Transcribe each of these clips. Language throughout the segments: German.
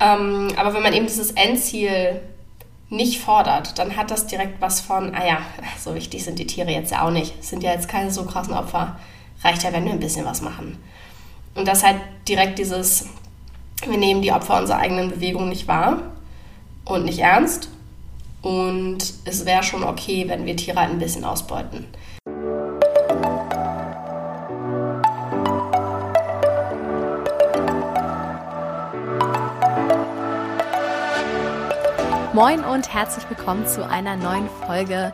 Ähm, aber wenn man eben dieses Endziel nicht fordert, dann hat das direkt was von, ah ja, so wichtig sind die Tiere jetzt ja auch nicht. Sind ja jetzt keine so krassen Opfer. Reicht ja, wenn wir ein bisschen was machen. Und das halt direkt dieses, wir nehmen die Opfer unserer eigenen Bewegung nicht wahr und nicht ernst. Und es wäre schon okay, wenn wir Tiere halt ein bisschen ausbeuten. Moin und herzlich willkommen zu einer neuen Folge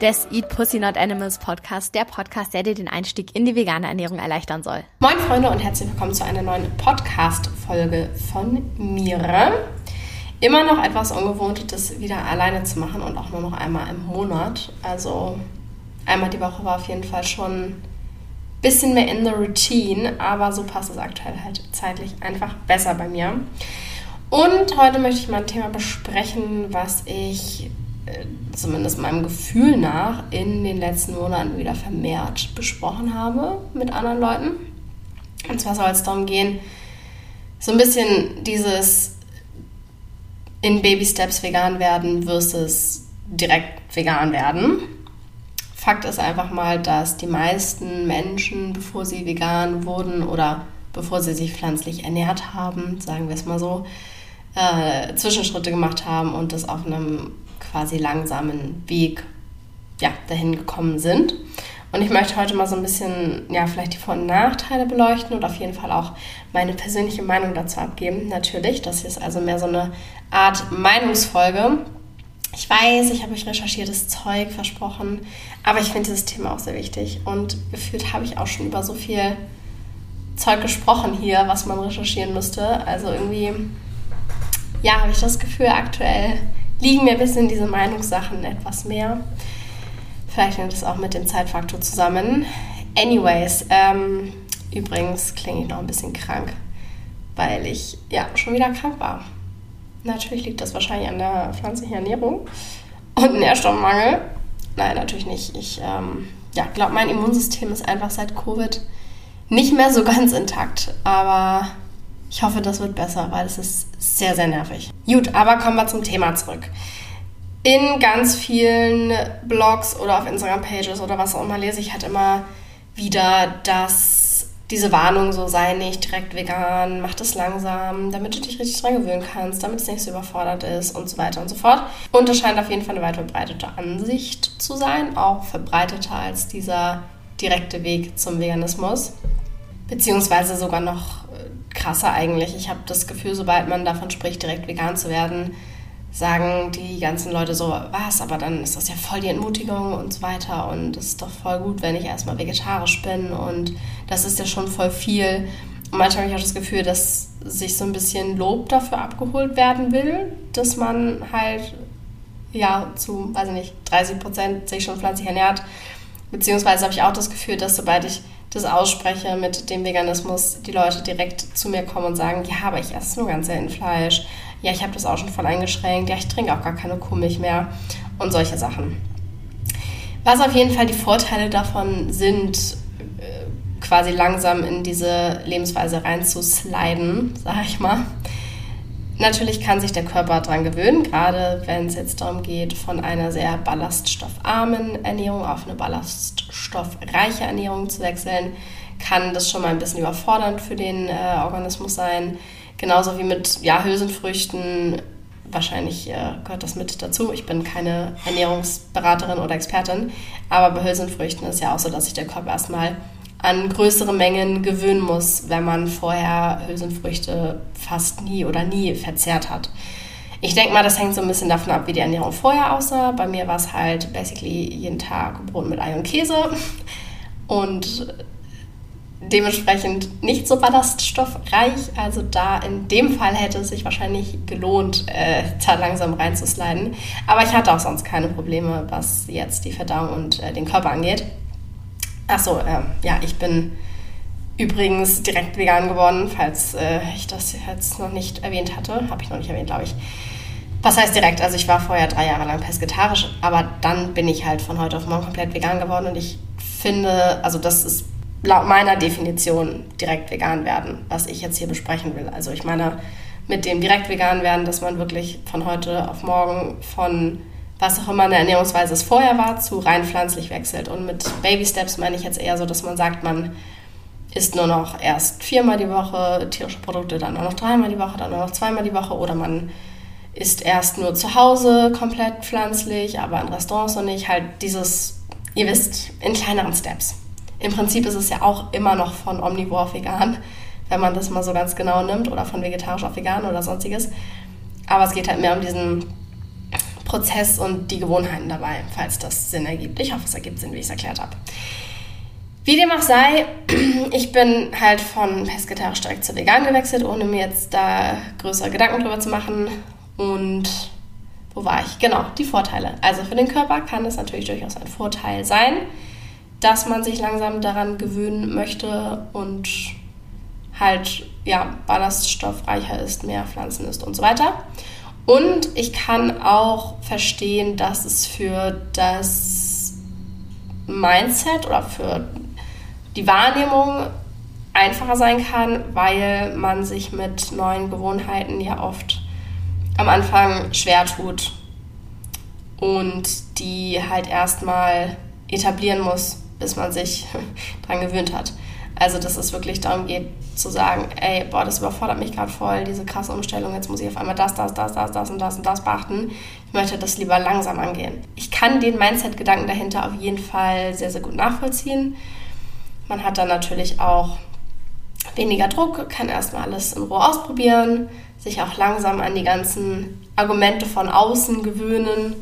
des Eat Pussy Not Animals Podcast, der Podcast, der dir den Einstieg in die vegane Ernährung erleichtern soll. Moin Freunde und herzlich willkommen zu einer neuen Podcast-Folge von mir. Immer noch etwas ungewohnt, das wieder alleine zu machen und auch nur noch einmal im Monat. Also einmal die Woche war auf jeden Fall schon ein bisschen mehr in the routine, aber so passt es aktuell halt zeitlich einfach besser bei mir. Und heute möchte ich mal ein Thema besprechen, was ich äh, zumindest meinem Gefühl nach in den letzten Monaten wieder vermehrt besprochen habe mit anderen Leuten. Und zwar soll es darum gehen, so ein bisschen dieses in Baby Steps vegan werden versus direkt vegan werden. Fakt ist einfach mal, dass die meisten Menschen, bevor sie vegan wurden oder bevor sie sich pflanzlich ernährt haben, sagen wir es mal so, äh, Zwischenschritte gemacht haben und das auf einem quasi langsamen Weg ja, dahin gekommen sind. Und ich möchte heute mal so ein bisschen, ja, vielleicht die Vor- und Nachteile beleuchten und auf jeden Fall auch meine persönliche Meinung dazu abgeben. Natürlich, das hier ist also mehr so eine Art Meinungsfolge. Ich weiß, ich habe euch recherchiertes Zeug versprochen, aber ich finde dieses Thema auch sehr wichtig. Und gefühlt habe ich auch schon über so viel Zeug gesprochen hier, was man recherchieren müsste. Also irgendwie ja, habe ich das Gefühl, aktuell liegen mir ein bisschen diese Meinungssachen etwas mehr. Vielleicht hängt es auch mit dem Zeitfaktor zusammen. Anyways, ähm, übrigens klinge ich noch ein bisschen krank, weil ich ja schon wieder krank war. Natürlich liegt das wahrscheinlich an der pflanzlichen Ernährung und Nährstoffmangel. Nein, natürlich nicht. Ich ähm, ja, glaube, mein Immunsystem ist einfach seit Covid nicht mehr so ganz intakt. Aber ich hoffe, das wird besser, weil es ist sehr, sehr nervig. Gut, aber kommen wir zum Thema zurück. In ganz vielen Blogs oder auf Instagram-Pages oder was auch immer lese ich halt immer wieder, dass diese Warnung so sei nicht direkt vegan, mach das langsam, damit du dich richtig dran gewöhnen kannst, damit es nicht so überfordert ist und so weiter und so fort. Und es scheint auf jeden Fall eine weit verbreitete Ansicht zu sein, auch verbreiteter als dieser direkte Weg zum Veganismus, beziehungsweise sogar noch krasser eigentlich. Ich habe das Gefühl, sobald man davon spricht, direkt vegan zu werden, sagen die ganzen Leute so, was, aber dann ist das ja voll die Entmutigung und so weiter und es ist doch voll gut, wenn ich erstmal vegetarisch bin und das ist ja schon voll viel. Und manchmal habe ich auch das Gefühl, dass sich so ein bisschen Lob dafür abgeholt werden will, dass man halt ja zu, weiß ich nicht, 30 Prozent sich schon pflanzlich ernährt. Beziehungsweise habe ich auch das Gefühl, dass sobald ich das ausspreche mit dem Veganismus, die Leute direkt zu mir kommen und sagen, ja, aber ich esse nur ganz selten Fleisch. Ja, ich habe das auch schon voll eingeschränkt. Ja, ich trinke auch gar keine Kuhmilch mehr und solche Sachen. Was auf jeden Fall die Vorteile davon sind, äh, quasi langsam in diese Lebensweise reinzusliden, sage ich mal, Natürlich kann sich der Körper daran gewöhnen, gerade wenn es jetzt darum geht, von einer sehr ballaststoffarmen Ernährung auf eine ballaststoffreiche Ernährung zu wechseln, kann das schon mal ein bisschen überfordernd für den äh, Organismus sein. Genauso wie mit ja, Hülsenfrüchten. Wahrscheinlich äh, gehört das mit dazu. Ich bin keine Ernährungsberaterin oder Expertin, aber bei Hülsenfrüchten ist ja auch so, dass sich der Körper erstmal an größere Mengen gewöhnen muss, wenn man vorher Hülsenfrüchte fast nie oder nie verzehrt hat. Ich denke mal, das hängt so ein bisschen davon ab, wie die Ernährung vorher aussah. Bei mir war es halt basically jeden Tag Brot mit Ei und Käse und dementsprechend nicht so ballaststoffreich. Also da in dem Fall hätte es sich wahrscheinlich gelohnt, äh, da langsam reinzusliden. Aber ich hatte auch sonst keine Probleme, was jetzt die Verdauung und äh, den Körper angeht. Achso, äh, ja, ich bin übrigens direkt vegan geworden, falls äh, ich das jetzt noch nicht erwähnt hatte. Habe ich noch nicht erwähnt, glaube ich. Was heißt direkt? Also ich war vorher drei Jahre lang pesketarisch, aber dann bin ich halt von heute auf morgen komplett vegan geworden und ich finde, also das ist laut meiner Definition direkt vegan werden, was ich jetzt hier besprechen will. Also ich meine, mit dem direkt vegan werden, dass man wirklich von heute auf morgen von was auch immer eine Ernährungsweise es vorher war, zu rein pflanzlich wechselt. Und mit Baby Steps meine ich jetzt eher so, dass man sagt, man isst nur noch erst viermal die Woche tierische Produkte, dann nur noch dreimal die Woche, dann nur noch zweimal die Woche oder man isst erst nur zu Hause komplett pflanzlich, aber in Restaurants noch nicht. Halt dieses, ihr wisst, in kleineren Steps. Im Prinzip ist es ja auch immer noch von Omnivore auf vegan, wenn man das mal so ganz genau nimmt, oder von vegetarisch auf vegan oder sonstiges. Aber es geht halt mehr um diesen Prozess und die Gewohnheiten dabei, falls das Sinn ergibt. Ich hoffe, es ergibt Sinn, wie ich es erklärt habe. Wie dem auch sei, ich bin halt von pesketarisch direkt zu vegan gewechselt, ohne mir jetzt da größere Gedanken drüber zu machen. Und wo war ich? Genau, die Vorteile. Also für den Körper kann es natürlich durchaus ein Vorteil sein, dass man sich langsam daran gewöhnen möchte und halt ja ballaststoffreicher ist, mehr Pflanzen ist und so weiter. Und ich kann auch verstehen, dass es für das Mindset oder für die Wahrnehmung einfacher sein kann, weil man sich mit neuen Gewohnheiten ja oft am Anfang schwer tut und die halt erstmal etablieren muss, bis man sich dran gewöhnt hat. Also, dass es wirklich darum geht, zu sagen, ey, boah, das überfordert mich gerade voll, diese krasse Umstellung, jetzt muss ich auf einmal das, das, das, das, das und das und das beachten. Ich möchte das lieber langsam angehen. Ich kann den Mindset-Gedanken dahinter auf jeden Fall sehr, sehr gut nachvollziehen. Man hat dann natürlich auch weniger Druck, kann erstmal alles in Ruhe ausprobieren, sich auch langsam an die ganzen Argumente von außen gewöhnen,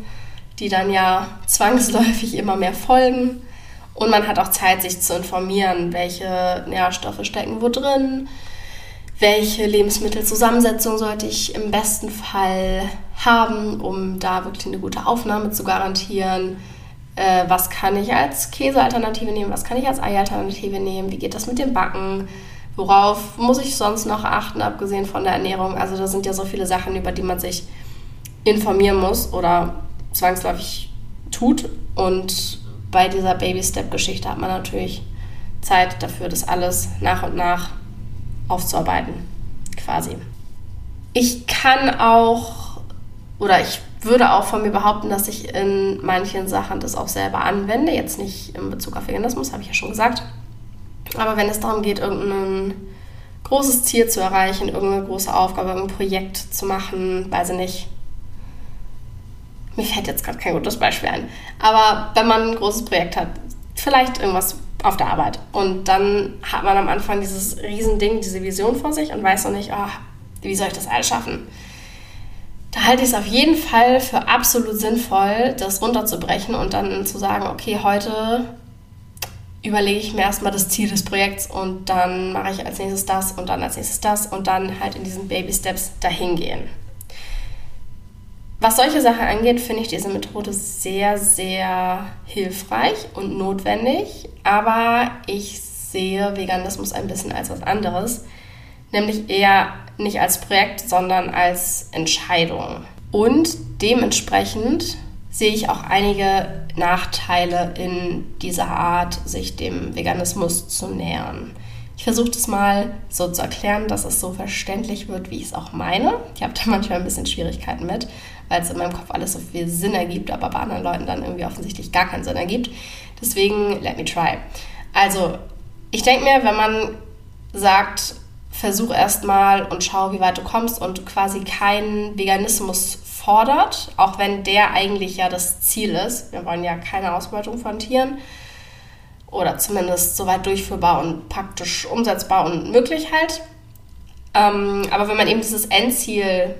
die dann ja zwangsläufig immer mehr folgen. Und man hat auch Zeit, sich zu informieren, welche Nährstoffe stecken wo drin, welche Lebensmittelzusammensetzung sollte ich im besten Fall haben, um da wirklich eine gute Aufnahme zu garantieren. Äh, was kann ich als Käsealternative nehmen, was kann ich als Eialternative nehmen, wie geht das mit dem Backen, worauf muss ich sonst noch achten, abgesehen von der Ernährung. Also da sind ja so viele Sachen, über die man sich informieren muss oder zwangsläufig tut. Und bei dieser Baby-Step-Geschichte hat man natürlich Zeit dafür, das alles nach und nach aufzuarbeiten, quasi. Ich kann auch, oder ich würde auch von mir behaupten, dass ich in manchen Sachen das auch selber anwende. Jetzt nicht in Bezug auf Veganismus, habe ich ja schon gesagt. Aber wenn es darum geht, irgendein großes Ziel zu erreichen, irgendeine große Aufgabe, irgendein Projekt zu machen, weiß ich nicht, mir fällt jetzt gerade kein gutes Beispiel ein. Aber wenn man ein großes Projekt hat, vielleicht irgendwas auf der Arbeit und dann hat man am Anfang dieses Riesending, diese Vision vor sich und weiß noch nicht, oh, wie soll ich das alles schaffen? Da halte ich es auf jeden Fall für absolut sinnvoll, das runterzubrechen und dann zu sagen, okay, heute überlege ich mir erstmal das Ziel des Projekts und dann mache ich als nächstes das und dann als nächstes das und dann halt in diesen Baby Steps dahin gehen. Was solche Sachen angeht, finde ich diese Methode sehr, sehr hilfreich und notwendig. Aber ich sehe Veganismus ein bisschen als was anderes. Nämlich eher nicht als Projekt, sondern als Entscheidung. Und dementsprechend sehe ich auch einige Nachteile in dieser Art, sich dem Veganismus zu nähern. Ich versuche das mal so zu erklären, dass es so verständlich wird, wie ich es auch meine. Ich habe da manchmal ein bisschen Schwierigkeiten mit, weil es in meinem Kopf alles so viel Sinn ergibt, aber bei anderen Leuten dann irgendwie offensichtlich gar keinen Sinn ergibt. Deswegen, let me try. Also, ich denke mir, wenn man sagt, versuch erstmal und schau, wie weit du kommst und quasi keinen Veganismus fordert, auch wenn der eigentlich ja das Ziel ist. Wir wollen ja keine Ausbeutung von Tieren oder zumindest soweit durchführbar und praktisch umsetzbar und möglich halt. Ähm, aber wenn man eben dieses Endziel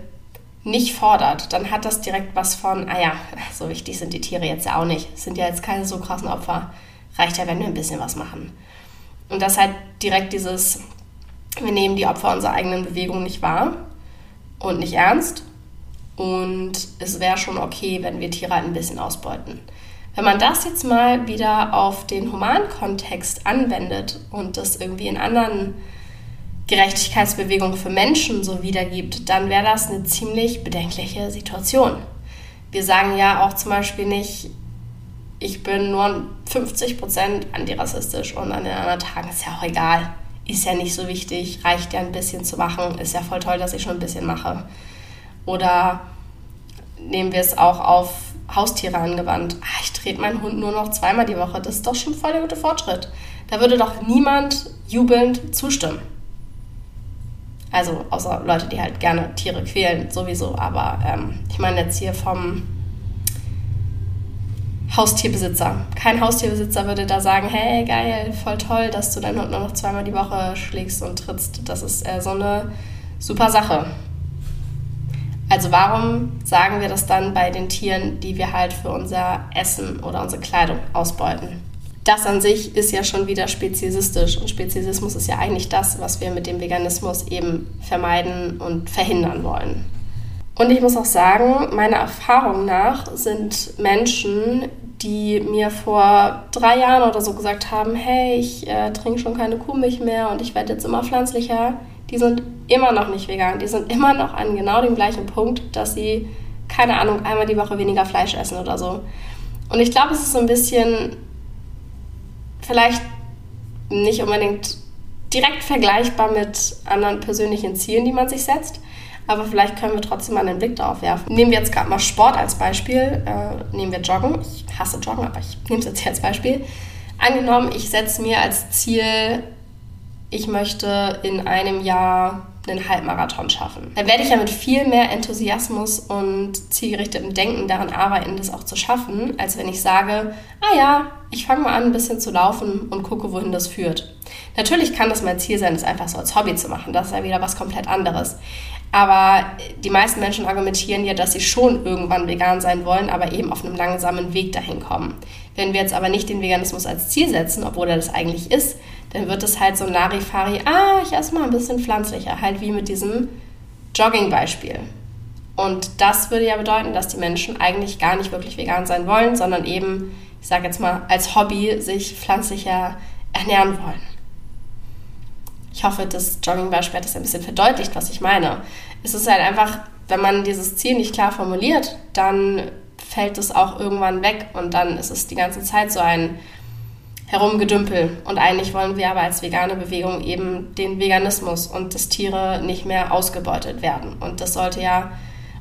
nicht fordert, dann hat das direkt was von, ah ja, so wichtig sind die Tiere jetzt ja auch nicht. Sind ja jetzt keine so krassen Opfer. Reicht ja, wenn wir ein bisschen was machen. Und das halt direkt dieses, wir nehmen die Opfer unserer eigenen Bewegung nicht wahr und nicht ernst. Und es wäre schon okay, wenn wir Tiere halt ein bisschen ausbeuten. Wenn man das jetzt mal wieder auf den Humankontext anwendet und das irgendwie in anderen Gerechtigkeitsbewegungen für Menschen so wiedergibt, dann wäre das eine ziemlich bedenkliche Situation. Wir sagen ja auch zum Beispiel nicht, ich bin nur 50% antirassistisch und an den anderen Tagen ist ja auch egal. ist ja nicht so wichtig, reicht ja ein bisschen zu machen, ist ja voll toll, dass ich schon ein bisschen mache. Oder nehmen wir es auch auf Haustiere angewandt. Ah, ich trete meinen Hund nur noch zweimal die Woche, das ist doch schon voll der gute Fortschritt. Da würde doch niemand jubelnd zustimmen. Also außer Leute, die halt gerne Tiere quälen, sowieso. Aber ähm, ich meine jetzt hier vom Haustierbesitzer. Kein Haustierbesitzer würde da sagen, hey, geil, voll toll, dass du deinen Hund nur noch zweimal die Woche schlägst und trittst. Das ist äh, so eine super Sache. Also warum sagen wir das dann bei den Tieren, die wir halt für unser Essen oder unsere Kleidung ausbeuten? Das an sich ist ja schon wieder speziesistisch und Speziesismus ist ja eigentlich das, was wir mit dem Veganismus eben vermeiden und verhindern wollen. Und ich muss auch sagen, meiner Erfahrung nach sind Menschen, die mir vor drei Jahren oder so gesagt haben, hey, ich äh, trinke schon keine Kuhmilch mehr und ich werde jetzt immer pflanzlicher, die sind immer noch nicht vegan. Die sind immer noch an genau dem gleichen Punkt, dass sie, keine Ahnung, einmal die Woche weniger Fleisch essen oder so. Und ich glaube, es ist so ein bisschen vielleicht nicht unbedingt direkt vergleichbar mit anderen persönlichen Zielen, die man sich setzt aber vielleicht können wir trotzdem mal einen Blick darauf werfen. Nehmen wir jetzt gerade mal Sport als Beispiel. Äh, nehmen wir Joggen. Ich hasse Joggen, aber ich nehme es jetzt hier als Beispiel. Angenommen, ich setze mir als Ziel, ich möchte in einem Jahr einen Halbmarathon schaffen. Dann werde ich ja mit viel mehr Enthusiasmus und zielgerichtetem Denken daran arbeiten, das auch zu schaffen, als wenn ich sage, ah ja, ich fange mal an, ein bisschen zu laufen und gucke, wohin das führt. Natürlich kann das mein Ziel sein, das einfach so als Hobby zu machen. Das ist ja wieder was komplett anderes. Aber die meisten Menschen argumentieren ja, dass sie schon irgendwann vegan sein wollen, aber eben auf einem langsamen Weg dahin kommen. Wenn wir jetzt aber nicht den Veganismus als Ziel setzen, obwohl er das eigentlich ist, dann wird es halt so ein Larifari, ah, ich esse mal ein bisschen pflanzlicher, halt wie mit diesem Jogging-Beispiel. Und das würde ja bedeuten, dass die Menschen eigentlich gar nicht wirklich vegan sein wollen, sondern eben, ich sage jetzt mal, als Hobby sich pflanzlicher ernähren wollen. Ich hoffe, das Jogging-Beispiel hat das ein bisschen verdeutlicht, was ich meine. Es ist halt einfach, wenn man dieses Ziel nicht klar formuliert, dann fällt es auch irgendwann weg und dann ist es die ganze Zeit so ein Herumgedümpel. Und eigentlich wollen wir aber als vegane Bewegung eben den Veganismus und dass Tiere nicht mehr ausgebeutet werden. Und das sollte ja,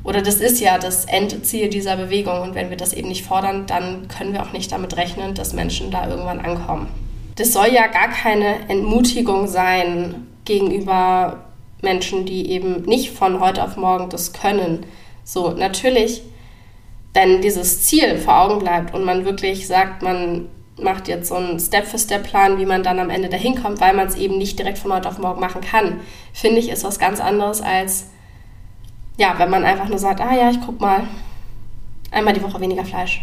oder das ist ja das Endziel dieser Bewegung. Und wenn wir das eben nicht fordern, dann können wir auch nicht damit rechnen, dass Menschen da irgendwann ankommen das soll ja gar keine Entmutigung sein gegenüber Menschen, die eben nicht von heute auf morgen das können. So, natürlich, wenn dieses Ziel vor Augen bleibt und man wirklich sagt, man macht jetzt so einen Step-für-Step-Plan, wie man dann am Ende dahin kommt, weil man es eben nicht direkt von heute auf morgen machen kann, finde ich, ist was ganz anderes als, ja, wenn man einfach nur sagt, ah ja, ich guck mal, einmal die Woche weniger Fleisch.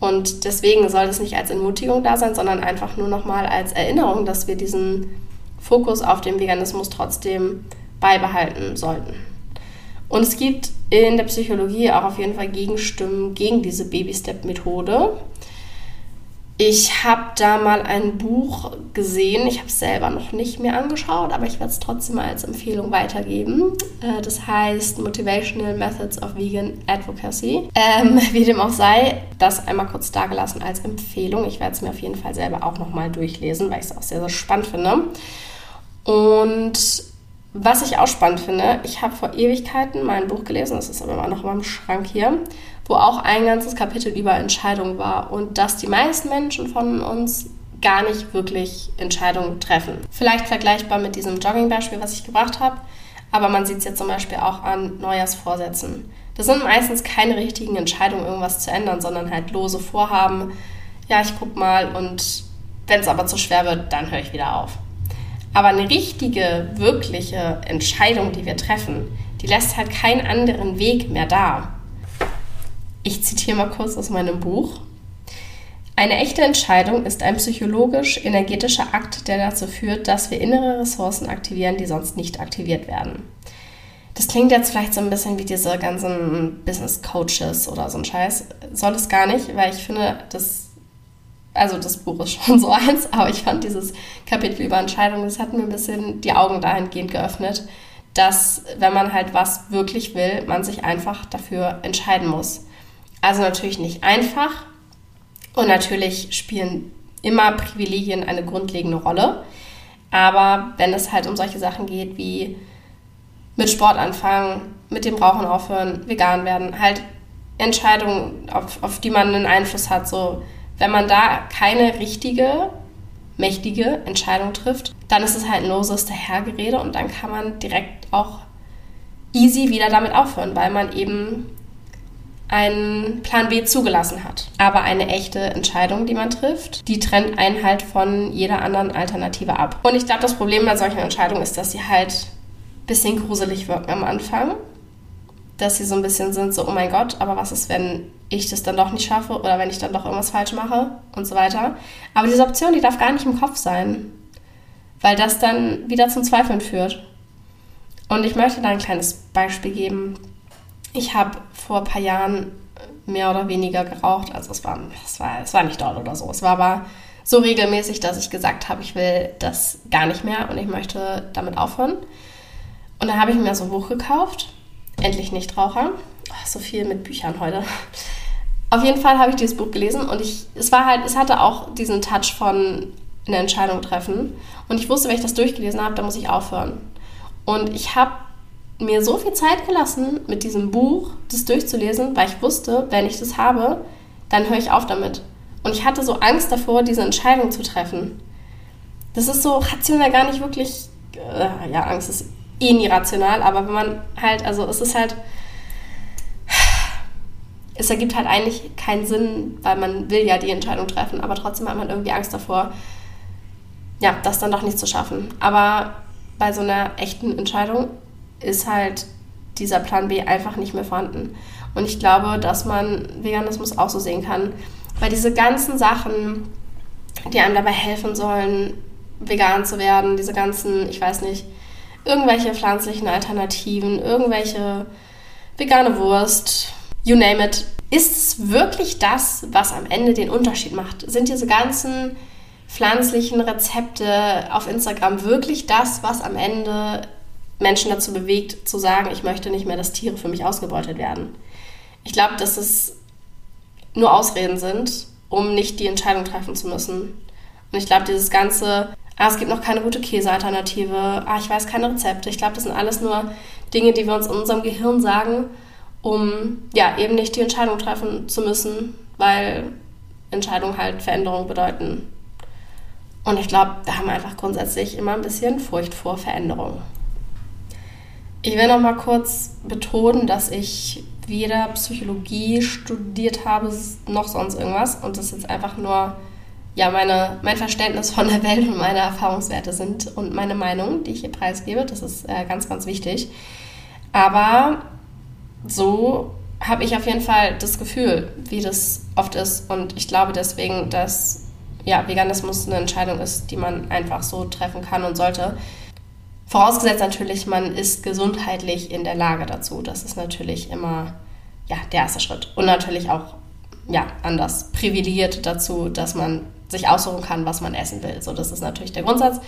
Und deswegen soll es nicht als Entmutigung da sein, sondern einfach nur nochmal als Erinnerung, dass wir diesen Fokus auf den Veganismus trotzdem beibehalten sollten. Und es gibt in der Psychologie auch auf jeden Fall Gegenstimmen gegen diese Baby-Step-Methode. Ich habe da mal ein Buch gesehen. Ich habe es selber noch nicht mehr angeschaut, aber ich werde es trotzdem mal als Empfehlung weitergeben. Äh, das heißt Motivational Methods of Vegan Advocacy. Ähm, wie dem auch sei, das einmal kurz dargelassen als Empfehlung. Ich werde es mir auf jeden Fall selber auch nochmal durchlesen, weil ich es auch sehr, sehr spannend finde. Und was ich auch spannend finde, ich habe vor Ewigkeiten mal ein Buch gelesen, das ist aber immer noch in meinem Schrank hier, wo auch ein ganzes Kapitel über Entscheidungen war und dass die meisten Menschen von uns gar nicht wirklich Entscheidungen treffen. Vielleicht vergleichbar mit diesem Jogging-Beispiel, was ich gebracht habe, aber man sieht es jetzt zum Beispiel auch an Neujahrsvorsätzen. Das sind meistens keine richtigen Entscheidungen, irgendwas zu ändern, sondern halt lose Vorhaben. Ja, ich guck mal und wenn es aber zu schwer wird, dann höre ich wieder auf. Aber eine richtige, wirkliche Entscheidung, die wir treffen, die lässt halt keinen anderen Weg mehr da. Ich zitiere mal kurz aus meinem Buch. Eine echte Entscheidung ist ein psychologisch-energetischer Akt, der dazu führt, dass wir innere Ressourcen aktivieren, die sonst nicht aktiviert werden. Das klingt jetzt vielleicht so ein bisschen wie diese ganzen Business Coaches oder so ein Scheiß. Soll es gar nicht, weil ich finde, das, also das Buch ist schon so eins, aber ich fand dieses Kapitel über Entscheidungen, das hat mir ein bisschen die Augen dahingehend geöffnet, dass wenn man halt was wirklich will, man sich einfach dafür entscheiden muss. Also natürlich nicht einfach und natürlich spielen immer Privilegien eine grundlegende Rolle. Aber wenn es halt um solche Sachen geht wie mit Sport anfangen, mit dem Rauchen aufhören, vegan werden, halt Entscheidungen, auf, auf die man einen Einfluss hat, so wenn man da keine richtige, mächtige Entscheidung trifft, dann ist es halt ein loses Dahergerede und dann kann man direkt auch easy wieder damit aufhören, weil man eben einen Plan B zugelassen hat. Aber eine echte Entscheidung, die man trifft, die trennt einen halt von jeder anderen Alternative ab. Und ich glaube, das Problem bei solchen Entscheidungen ist, dass sie halt ein bisschen gruselig wirken am Anfang. Dass sie so ein bisschen sind, so, oh mein Gott, aber was ist, wenn ich das dann doch nicht schaffe oder wenn ich dann doch irgendwas falsch mache und so weiter. Aber diese Option, die darf gar nicht im Kopf sein, weil das dann wieder zum Zweifeln führt. Und ich möchte da ein kleines Beispiel geben. Ich habe vor ein paar Jahren mehr oder weniger geraucht. Also es war, es war, es war nicht doll oder so. Es war aber so regelmäßig, dass ich gesagt habe, ich will das gar nicht mehr und ich möchte damit aufhören. Und dann habe ich mir so ein Buch gekauft. Endlich Nichtraucher. Oh, so viel mit Büchern heute. Auf jeden Fall habe ich dieses Buch gelesen und ich, es war halt, es hatte auch diesen Touch von eine Entscheidung treffen. Und ich wusste, wenn ich das durchgelesen habe, dann muss ich aufhören. Und ich habe mir so viel Zeit gelassen, mit diesem Buch das durchzulesen, weil ich wusste, wenn ich das habe, dann höre ich auf damit. Und ich hatte so Angst davor, diese Entscheidung zu treffen. Das ist so rational gar nicht wirklich, äh, ja, Angst ist eh nie rational, aber wenn man halt, also es ist halt, es ergibt halt eigentlich keinen Sinn, weil man will ja die Entscheidung treffen, aber trotzdem hat man irgendwie Angst davor, ja, das dann doch nicht zu schaffen. Aber bei so einer echten Entscheidung ist halt dieser Plan B einfach nicht mehr vorhanden. Und ich glaube, dass man Veganismus auch so sehen kann, weil diese ganzen Sachen, die einem dabei helfen sollen, vegan zu werden, diese ganzen, ich weiß nicht, irgendwelche pflanzlichen Alternativen, irgendwelche vegane Wurst, you name it, ist es wirklich das, was am Ende den Unterschied macht? Sind diese ganzen pflanzlichen Rezepte auf Instagram wirklich das, was am Ende Menschen dazu bewegt, zu sagen, ich möchte nicht mehr, dass Tiere für mich ausgebeutet werden. Ich glaube, dass es nur Ausreden sind, um nicht die Entscheidung treffen zu müssen. Und ich glaube, dieses ganze, ah, es gibt noch keine gute Käsealternative, ah, ich weiß keine Rezepte, ich glaube, das sind alles nur Dinge, die wir uns in unserem Gehirn sagen, um ja eben nicht die Entscheidung treffen zu müssen, weil Entscheidungen halt Veränderung bedeuten. Und ich glaube, wir haben einfach grundsätzlich immer ein bisschen Furcht vor Veränderung. Ich will noch mal kurz betonen, dass ich weder Psychologie studiert habe, noch sonst irgendwas. Und das jetzt einfach nur ja, meine, mein Verständnis von der Welt und meine Erfahrungswerte sind und meine Meinung, die ich hier preisgebe. Das ist äh, ganz, ganz wichtig. Aber so habe ich auf jeden Fall das Gefühl, wie das oft ist. Und ich glaube deswegen, dass ja, Veganismus eine Entscheidung ist, die man einfach so treffen kann und sollte. Vorausgesetzt natürlich, man ist gesundheitlich in der Lage dazu. Das ist natürlich immer ja, der erste Schritt. Und natürlich auch ja, anders privilegiert dazu, dass man sich aussuchen kann, was man essen will. So, das ist natürlich der Grundsatz.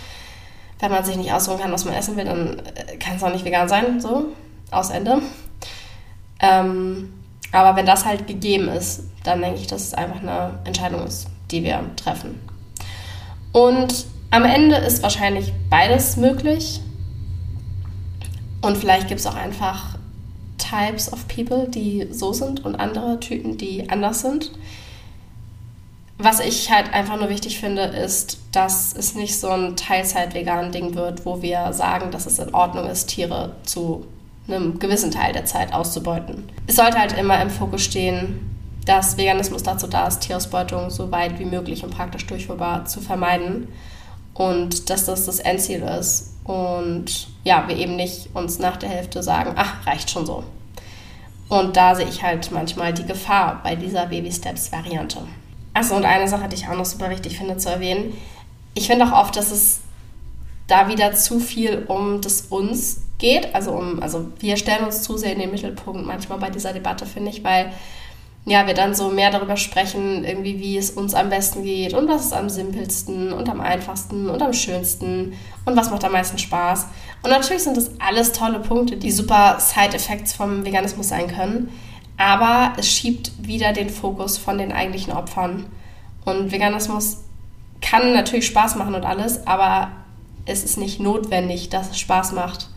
Wenn man sich nicht aussuchen kann, was man essen will, dann äh, kann es auch nicht vegan sein. So, aus Ende. Ähm, aber wenn das halt gegeben ist, dann denke ich, dass es einfach eine Entscheidung ist, die wir treffen. Und am Ende ist wahrscheinlich beides möglich. Und vielleicht gibt es auch einfach Types of People, die so sind und andere Typen, die anders sind. Was ich halt einfach nur wichtig finde, ist, dass es nicht so ein Teilzeit-vegan-Ding wird, wo wir sagen, dass es in Ordnung ist, Tiere zu einem gewissen Teil der Zeit auszubeuten. Es sollte halt immer im Fokus stehen, dass Veganismus dazu da ist, Tierausbeutung so weit wie möglich und praktisch durchführbar zu vermeiden und dass das das Endziel ist und ja, wir eben nicht uns nach der Hälfte sagen, ach, reicht schon so. Und da sehe ich halt manchmal die Gefahr bei dieser Baby-Steps-Variante. Achso, und eine Sache, die ich auch noch super wichtig finde zu erwähnen. Ich finde auch oft, dass es da wieder zu viel um das Uns geht. Also um, also wir stellen uns zu sehr in den Mittelpunkt manchmal bei dieser Debatte, finde ich, weil ja, wir dann so mehr darüber sprechen, irgendwie, wie es uns am besten geht und was ist am simpelsten und am einfachsten und am schönsten und was macht am meisten Spaß. Und natürlich sind das alles tolle Punkte, die super Side-Effects vom Veganismus sein können, aber es schiebt wieder den Fokus von den eigentlichen Opfern. Und Veganismus kann natürlich Spaß machen und alles, aber es ist nicht notwendig, dass es Spaß macht,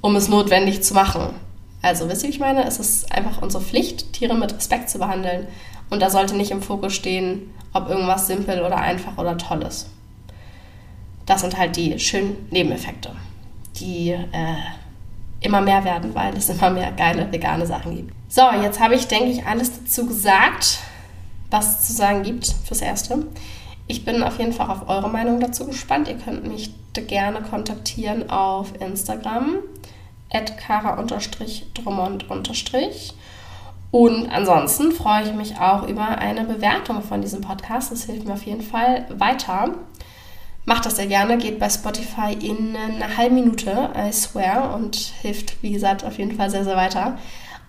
um es notwendig zu machen. Also, wisst ihr, wie ich meine? Es ist einfach unsere Pflicht, Tiere mit Respekt zu behandeln. Und da sollte nicht im Fokus stehen, ob irgendwas simpel oder einfach oder toll ist. Das sind halt die schönen Nebeneffekte, die äh, immer mehr werden, weil es immer mehr geile vegane Sachen gibt. So, jetzt habe ich, denke ich, alles dazu gesagt, was es zu sagen gibt fürs Erste. Ich bin auf jeden Fall auf eure Meinung dazu gespannt. Ihr könnt mich gerne kontaktieren auf Instagram kara-drummond- und ansonsten freue ich mich auch über eine Bewertung von diesem Podcast. Das hilft mir auf jeden Fall weiter. Macht das sehr gerne, geht bei Spotify in einer halben Minute, I swear, und hilft, wie gesagt, auf jeden Fall sehr, sehr weiter.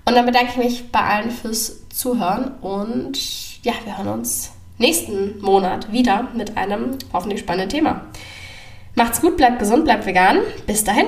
Und dann bedanke ich mich bei allen fürs Zuhören und ja, wir hören uns nächsten Monat wieder mit einem hoffentlich spannenden Thema. Macht's gut, bleibt gesund, bleibt vegan. Bis dahin.